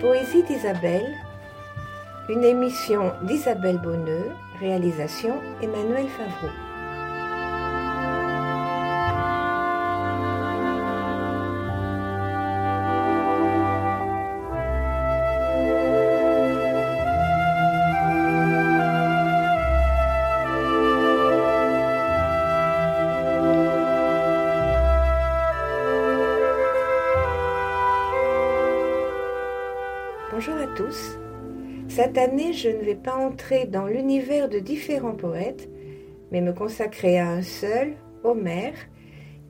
Poésie d'Isabelle, une émission d'Isabelle Bonneux, réalisation Emmanuel Favreau. Cette année, je ne vais pas entrer dans l'univers de différents poètes, mais me consacrer à un seul, Homère,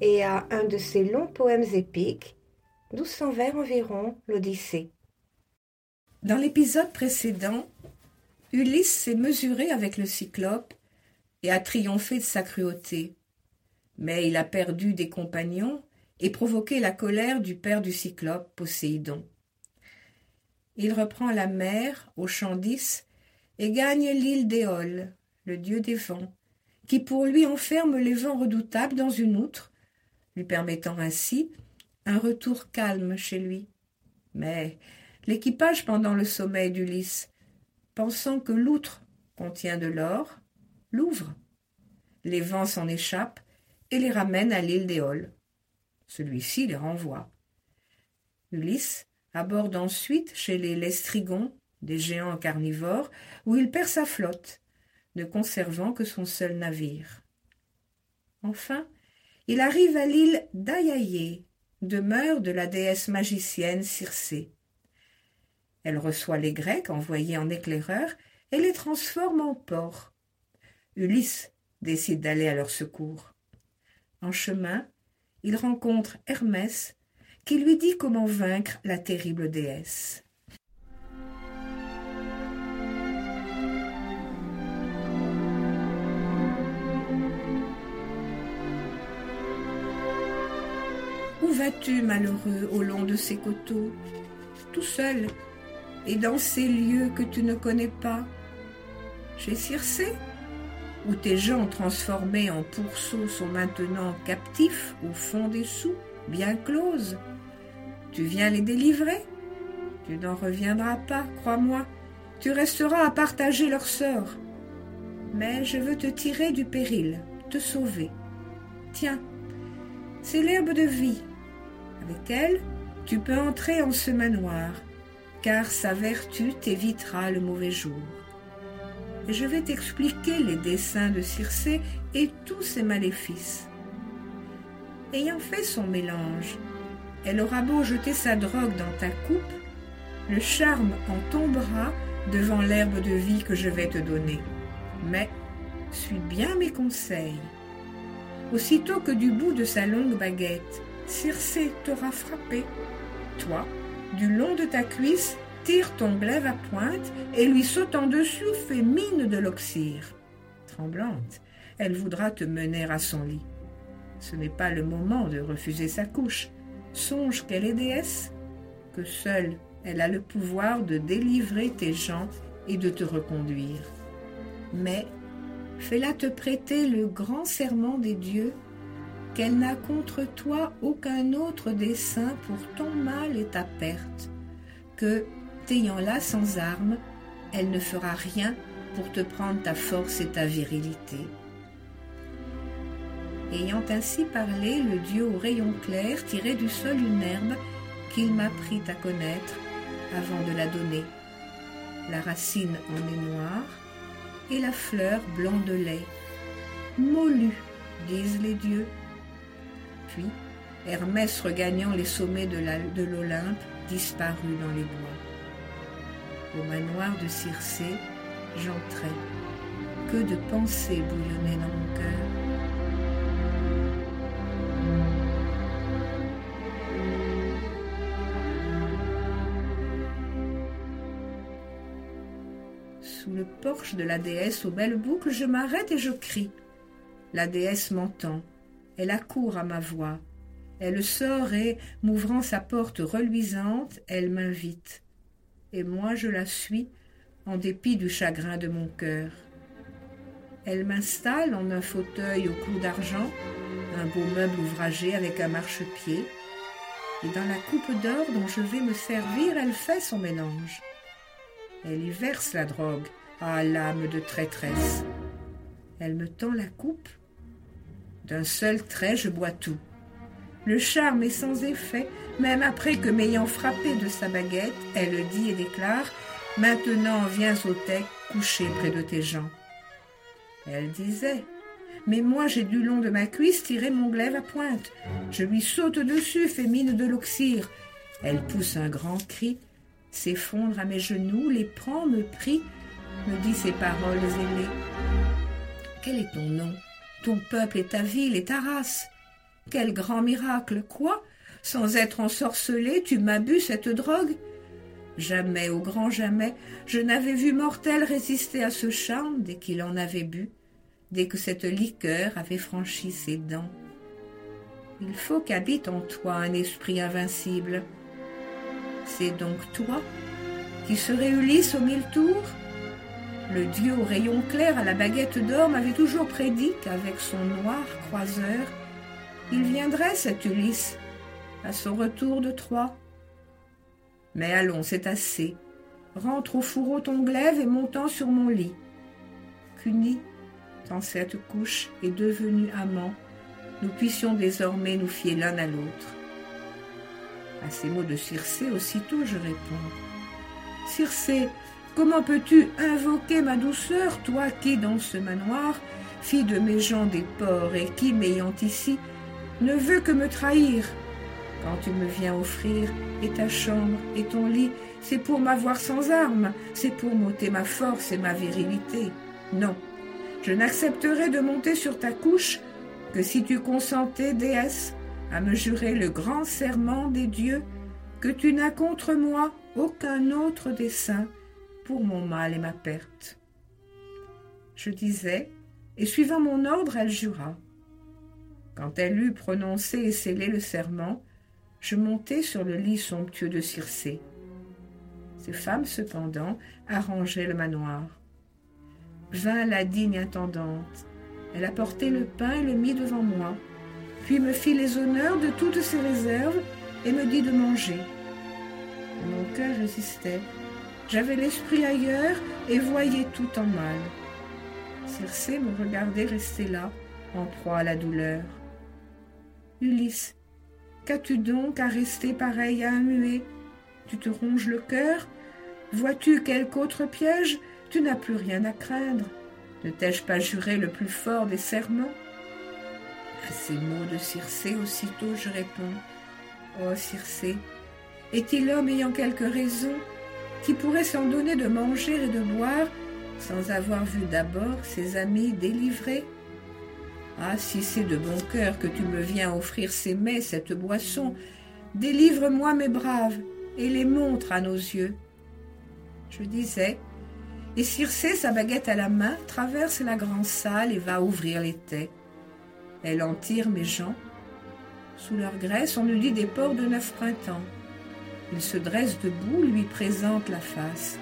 et à un de ses longs poèmes épiques, 1200 vers environ, l'Odyssée. Dans l'épisode précédent, Ulysse s'est mesuré avec le cyclope et a triomphé de sa cruauté. Mais il a perdu des compagnons et provoqué la colère du père du cyclope, Poséidon il reprend la mer au champ d'Is et gagne l'île d'Éole, le dieu des vents, qui pour lui enferme les vents redoutables dans une outre, lui permettant ainsi un retour calme chez lui. Mais l'équipage pendant le sommeil d'Ulysse, pensant que l'outre contient de l'or, l'ouvre. Les vents s'en échappent et les ramènent à l'île d'Éole. Celui-ci les renvoie. Ulysse aborde ensuite chez les Lestrigons, des géants carnivores, où il perd sa flotte, ne conservant que son seul navire. Enfin, il arrive à l'île d'Ayaïe, demeure de la déesse magicienne Circé. Elle reçoit les Grecs envoyés en éclaireurs et les transforme en porcs. Ulysse décide d'aller à leur secours. En chemin, il rencontre Hermès, qui lui dit comment vaincre la terrible déesse. Où vas-tu, malheureux, au long de ces coteaux, tout seul, et dans ces lieux que tu ne connais pas? Chez Circé Où tes gens transformés en pourceaux sont maintenant captifs au fond des sous, bien closes tu viens les délivrer? Tu n'en reviendras pas, crois-moi. Tu resteras à partager leur sort. Mais je veux te tirer du péril, te sauver. Tiens, c'est l'herbe de vie. Avec elle, tu peux entrer en ce manoir, car sa vertu t'évitera le mauvais jour. Et je vais t'expliquer les desseins de Circé et tous ses maléfices. Ayant fait son mélange, elle aura beau jeter sa drogue dans ta coupe, le charme en tombera devant l'herbe de vie que je vais te donner. Mais suis bien mes conseils. Aussitôt que du bout de sa longue baguette, Circé t'aura frappé, toi, du long de ta cuisse, tire ton glaive à pointe et lui sautant dessus fait mine de l'oxyre. Tremblante, elle voudra te mener à son lit. Ce n'est pas le moment de refuser sa couche. Songe qu'elle est déesse, que seule elle a le pouvoir de délivrer tes gens et de te reconduire. Mais fais-la te prêter le grand serment des dieux qu'elle n'a contre toi aucun autre dessein pour ton mal et ta perte, que, t'ayant là sans armes, elle ne fera rien pour te prendre ta force et ta virilité. Ayant ainsi parlé, le dieu au rayon clair tirait du sol une herbe qu'il m'apprit à connaître avant de la donner. La racine en est noire et la fleur blanc de lait. Mollu, disent les dieux. Puis, Hermès regagnant les sommets de l'Olympe disparut dans les bois. Au manoir de Circé, j'entrai. Que de pensées bouillonnaient dans mon cœur. Porche de la déesse aux belles boucles, je m'arrête et je crie. La déesse m'entend. Elle accourt à ma voix. Elle sort et, m'ouvrant sa porte reluisante, elle m'invite. Et moi je la suis, en dépit du chagrin de mon cœur. Elle m'installe en un fauteuil au clou d'argent, un beau meuble ouvragé avec un marchepied. et dans la coupe d'or dont je vais me servir, elle fait son mélange. Elle y verse la drogue, à l'âme de traîtresse. Elle me tend la coupe. D'un seul trait, je bois tout. Le charme est sans effet, même après que m'ayant frappé de sa baguette, elle dit et déclare Maintenant viens au tech coucher près de tes gens. Elle disait Mais moi j'ai du long de ma cuisse tiré mon glaive à pointe. Je lui saute dessus, fais mine de l'oxyre. Elle pousse un grand cri, s'effondre à mes genoux, les prend, me prie, me dit ces paroles ailées. Quel est ton nom? Ton peuple et ta ville et ta race Quel grand miracle Quoi? Sans être ensorcelé, tu m'as bu cette drogue? Jamais, au grand jamais, je n'avais vu mortel résister à ce charme dès qu'il en avait bu, dès que cette liqueur avait franchi ses dents. Il faut qu'habite en toi un esprit invincible. C'est donc toi qui serais Ulysse aux mille tours? Le dieu au rayon clair à la baguette d'or m'avait toujours prédit qu'avec son noir croiseur, il viendrait cet Ulysse à son retour de Troie. Mais allons, c'est assez. Rentre au fourreau ton glaive et montant sur mon lit. Qu'unis dans cette couche et devenus amants, nous puissions désormais nous fier l'un à l'autre. À ces mots de Circé, aussitôt je réponds. Circé, comment peux-tu invoquer ma douceur, toi qui, dans ce manoir, fille de mes gens des porcs et qui, m'ayant ici, ne veut que me trahir? Quand tu me viens offrir, et ta chambre, et ton lit, c'est pour m'avoir sans armes, c'est pour m'ôter ma force et ma virilité. Non, je n'accepterai de monter sur ta couche que si tu consentais, déesse, à me jurer le grand serment des dieux que tu n'as contre moi aucun autre dessein pour mon mal et ma perte. Je disais, et suivant mon ordre, elle jura. Quand elle eut prononcé et scellé le serment, je montai sur le lit somptueux de Circé. Ces femmes, cependant, arrangeaient le manoir. Vint la digne intendante. Elle apportait le pain et le mit devant moi, puis me fit les honneurs de toutes ses réserves et me dit de manger. Mon cœur résistait. J'avais l'esprit ailleurs et voyais tout en mal. Circé me regardait rester là, en proie à la douleur. Ulysse, Qu'as-tu donc à rester pareil à un muet? Tu te ronges le cœur? Vois-tu quelque autre piège? Tu n'as plus rien à craindre. Ne t'ai-je pas juré le plus fort des serments? À ces mots de Circé, aussitôt je réponds Oh Circé, est-il homme ayant quelque raison qui pourrait s'en donner de manger et de boire sans avoir vu d'abord ses amis délivrés ah, si c'est de bon cœur que tu me viens offrir ces mets, cette boisson, délivre-moi mes braves et les montre à nos yeux. Je disais, et Circé, sa baguette à la main, traverse la grande salle et va ouvrir les tais. Elle en tire mes gens. Sous leur graisse, on eût dit des porcs de neuf printemps. Ils se dressent debout, lui présentent la face.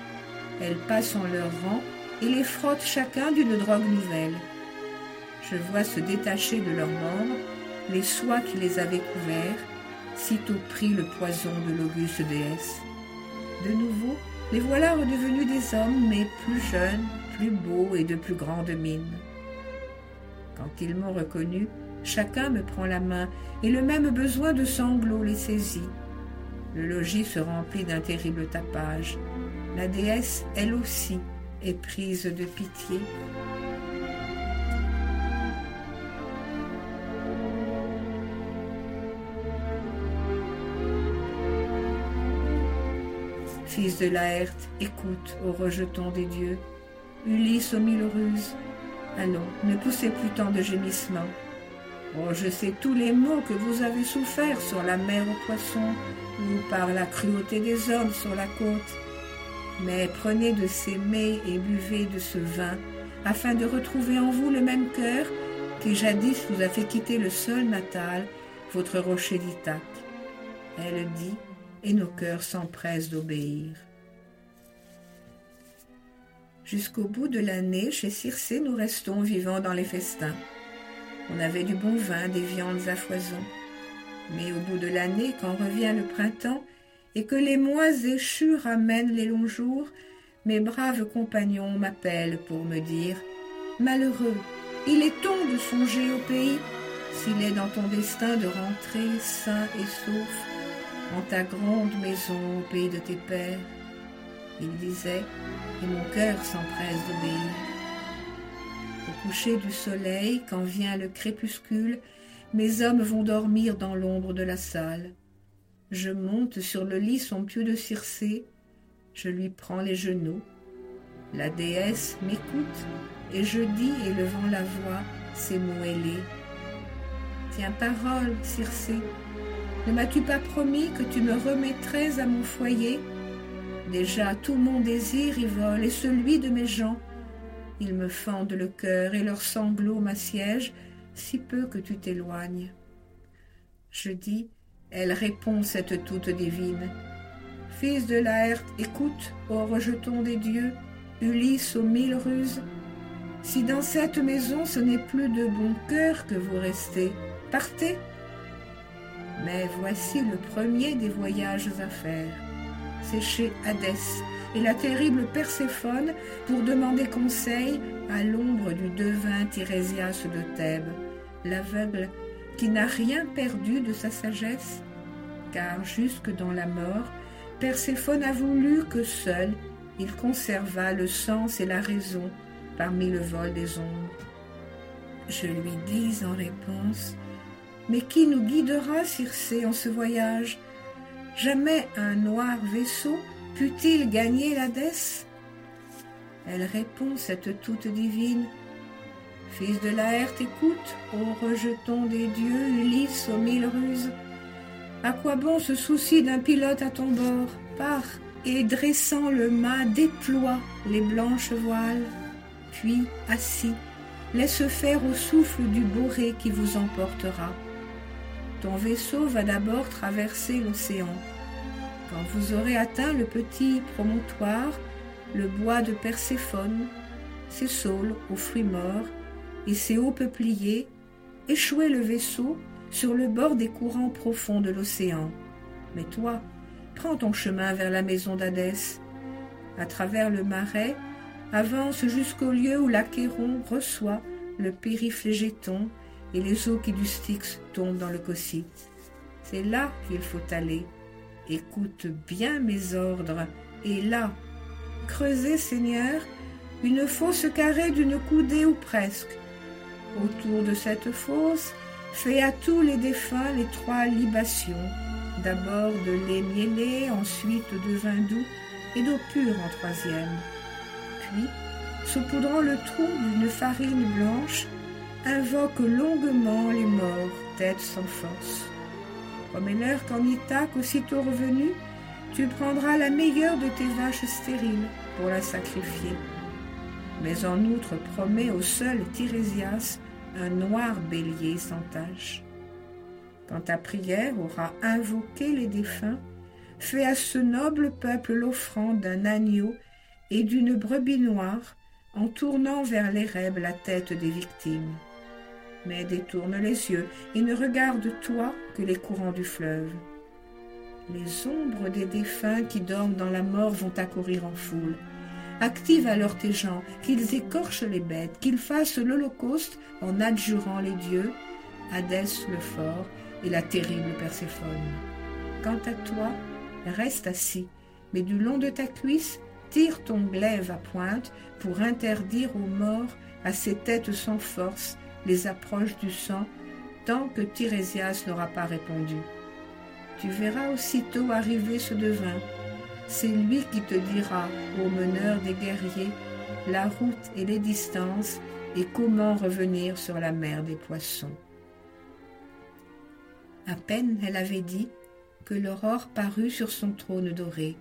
Elle passe en leur rang et les frotte chacun d'une drogue nouvelle je vois se détacher de leurs membres les soies qui les avaient couverts, sitôt pris le poison de l'auguste déesse. De nouveau, les voilà redevenus des hommes, mais plus jeunes, plus beaux et de plus grande mine. Quand ils m'ont reconnu, chacun me prend la main, et le même besoin de sanglots les saisit. Le logis se remplit d'un terrible tapage. La déesse, elle aussi, est prise de pitié. Fils de Laerte, écoute, ô rejeton des dieux. Ulysse aux mille ruses. Allons, ne poussez plus tant de gémissements. Oh, je sais tous les maux que vous avez soufferts sur la mer aux poissons, ou par la cruauté des hommes sur la côte. Mais prenez de ces mets et buvez de ce vin, afin de retrouver en vous le même cœur qui jadis vous a fait quitter le sol natal, votre rocher d'Ithaque. Elle dit et nos cœurs s'empressent d'obéir. Jusqu'au bout de l'année, chez Circé, nous restons vivants dans les festins. On avait du bon vin, des viandes à foison. Mais au bout de l'année, quand revient le printemps, et que les mois échus ramènent les longs jours, mes braves compagnons m'appellent pour me dire Malheureux, il est temps de songer au pays, s'il est dans ton destin de rentrer sain et sauf en ta grande maison au pays de tes pères. Il disait, et mon cœur s'empresse d'obéir. Coucher du soleil, quand vient le crépuscule, mes hommes vont dormir dans l'ombre de la salle. Je monte sur le lit somptueux de Circé, je lui prends les genoux. La déesse m'écoute, et je dis, élevant la voix, ces mots ailés. Tiens parole, Circé, ne m'as-tu pas promis que tu me remettrais à mon foyer? Déjà tout mon désir y vole, et celui de mes gens. Ils me fendent le cœur, et leurs sanglots m'assiègent, si peu que tu t'éloignes. Je dis, elle répond cette toute divine. Fils de Laerte, écoute, ô rejeton des dieux, Ulysse aux mille ruses. Si dans cette maison ce n'est plus de bon cœur que vous restez, partez. Mais voici le premier des voyages à faire. C'est chez Hadès et la terrible Perséphone pour demander conseil à l'ombre du devin Tirésias de Thèbes, l'aveugle qui n'a rien perdu de sa sagesse, car jusque dans la mort, Perséphone a voulu que seul il conservât le sens et la raison parmi le vol des ombres. Je lui dis en réponse, Mais qui nous guidera, Circé, en ce voyage? Jamais un noir vaisseau put-il gagner l'Hadès Elle répond, cette toute divine, Fils de Laerte, écoute, ô rejeton des dieux, Ulysse aux mille ruses. À quoi bon ce souci d'un pilote à ton bord? Pars, et dressant le mât, déploie les blanches voiles. Puis, assis, laisse faire au souffle du boré qui vous emportera. Ton vaisseau va d'abord traverser l'océan. Quand vous aurez atteint le petit promontoire, le bois de Perséphone, ses saules aux fruits morts et ses hauts peupliers, échouez le vaisseau sur le bord des courants profonds de l'océan. Mais toi, prends ton chemin vers la maison d'Hadès. À travers le marais, avance jusqu'au lieu où l'Achéron reçoit le périphlégéton et les eaux qui du Styx tombent dans le Cocyte. C'est là qu'il faut aller. Écoute bien mes ordres, et là, creusez, Seigneur, une fosse carrée d'une coudée ou presque. Autour de cette fosse, fais à tous les défunts les trois libations, d'abord de lait mielé, ensuite de vin doux et d'eau pure en troisième. Puis, saupoudrant le trou d'une farine blanche, invoque longuement les morts, tête sans force. L'heure qu'en Ithaque, aussitôt revenu, tu prendras la meilleure de tes vaches stériles pour la sacrifier. Mais en outre promets au seul Tirésias un noir bélier sans tache. Quand ta prière aura invoqué les défunts, fais à ce noble peuple l'offrande d'un agneau et d'une brebis noire en tournant vers l'érèbe la tête des victimes. Mais détourne les yeux et ne regarde toi que les courants du fleuve. Les ombres des défunts qui dorment dans la mort vont accourir en foule. Active alors tes gens, qu'ils écorchent les bêtes, qu'ils fassent l'Holocauste en adjurant les dieux, Hadès le fort et la terrible Perséphone. Quant à toi, reste assis, mais du long de ta cuisse, tire ton glaive à pointe pour interdire aux morts, à ces têtes sans force, les approches du sang, tant que Tirésias n'aura pas répondu. Tu verras aussitôt arriver ce devin, c'est lui qui te dira, ô meneur des guerriers, la route et les distances et comment revenir sur la mer des poissons. À peine elle avait dit que l'aurore parut sur son trône doré.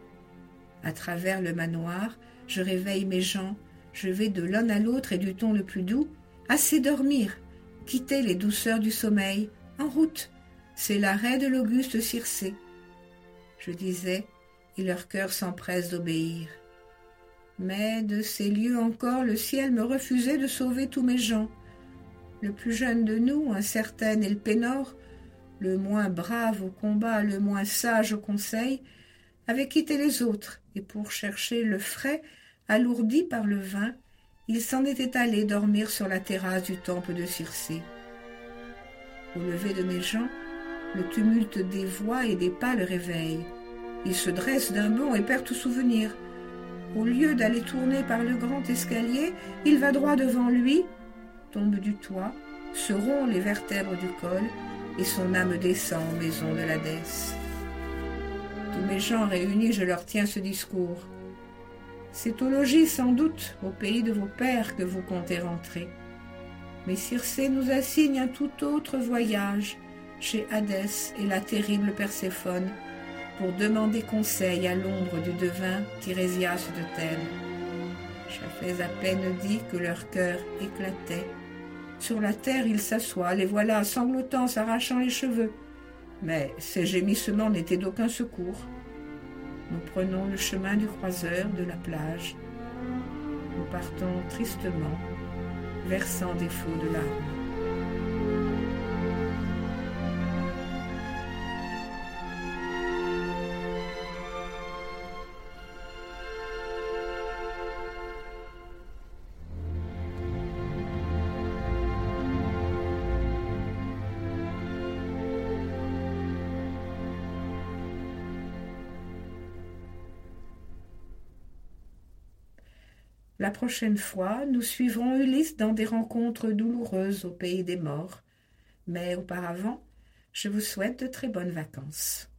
À travers le manoir, je réveille mes gens, je vais de l'un à l'autre et du ton le plus doux. Assez dormir, quitter les douceurs du sommeil, en route, c'est l'arrêt de l'auguste Circé. Je disais, et leur cœur s'empresse d'obéir. Mais de ces lieux encore, le ciel me refusait de sauver tous mes gens. Le plus jeune de nous, un certain Elpénor, le moins brave au combat, le moins sage au conseil, avait quitté les autres, et pour chercher le frais, alourdi par le vin, il s'en était allé dormir sur la terrasse du temple de Circé. Au lever de mes gens, le tumulte des voix et des pas le réveille. Il se dresse d'un bond et perd tout souvenir. Au lieu d'aller tourner par le grand escalier, il va droit devant lui, tombe du toit, se rompt les vertèbres du col, et son âme descend en maison de l'Hadès. Tous mes gens réunis, je leur tiens ce discours. C'est au logis, sans doute, au pays de vos pères que vous comptez rentrer. Mais Circé nous assigne un tout autre voyage chez Hadès et la terrible Perséphone pour demander conseil à l'ombre du devin Tirésias de Thèbes. J'avais à peine dit que leur cœur éclatait. Sur la terre, ils s'assoient, les voilà sanglotant, s'arrachant les cheveux. Mais ces gémissements n'étaient d'aucun secours. Nous prenons le chemin du croiseur de la plage. Nous partons tristement, versant des flots de larmes. La prochaine fois, nous suivrons Ulysse dans des rencontres douloureuses au pays des morts. Mais auparavant, je vous souhaite de très bonnes vacances.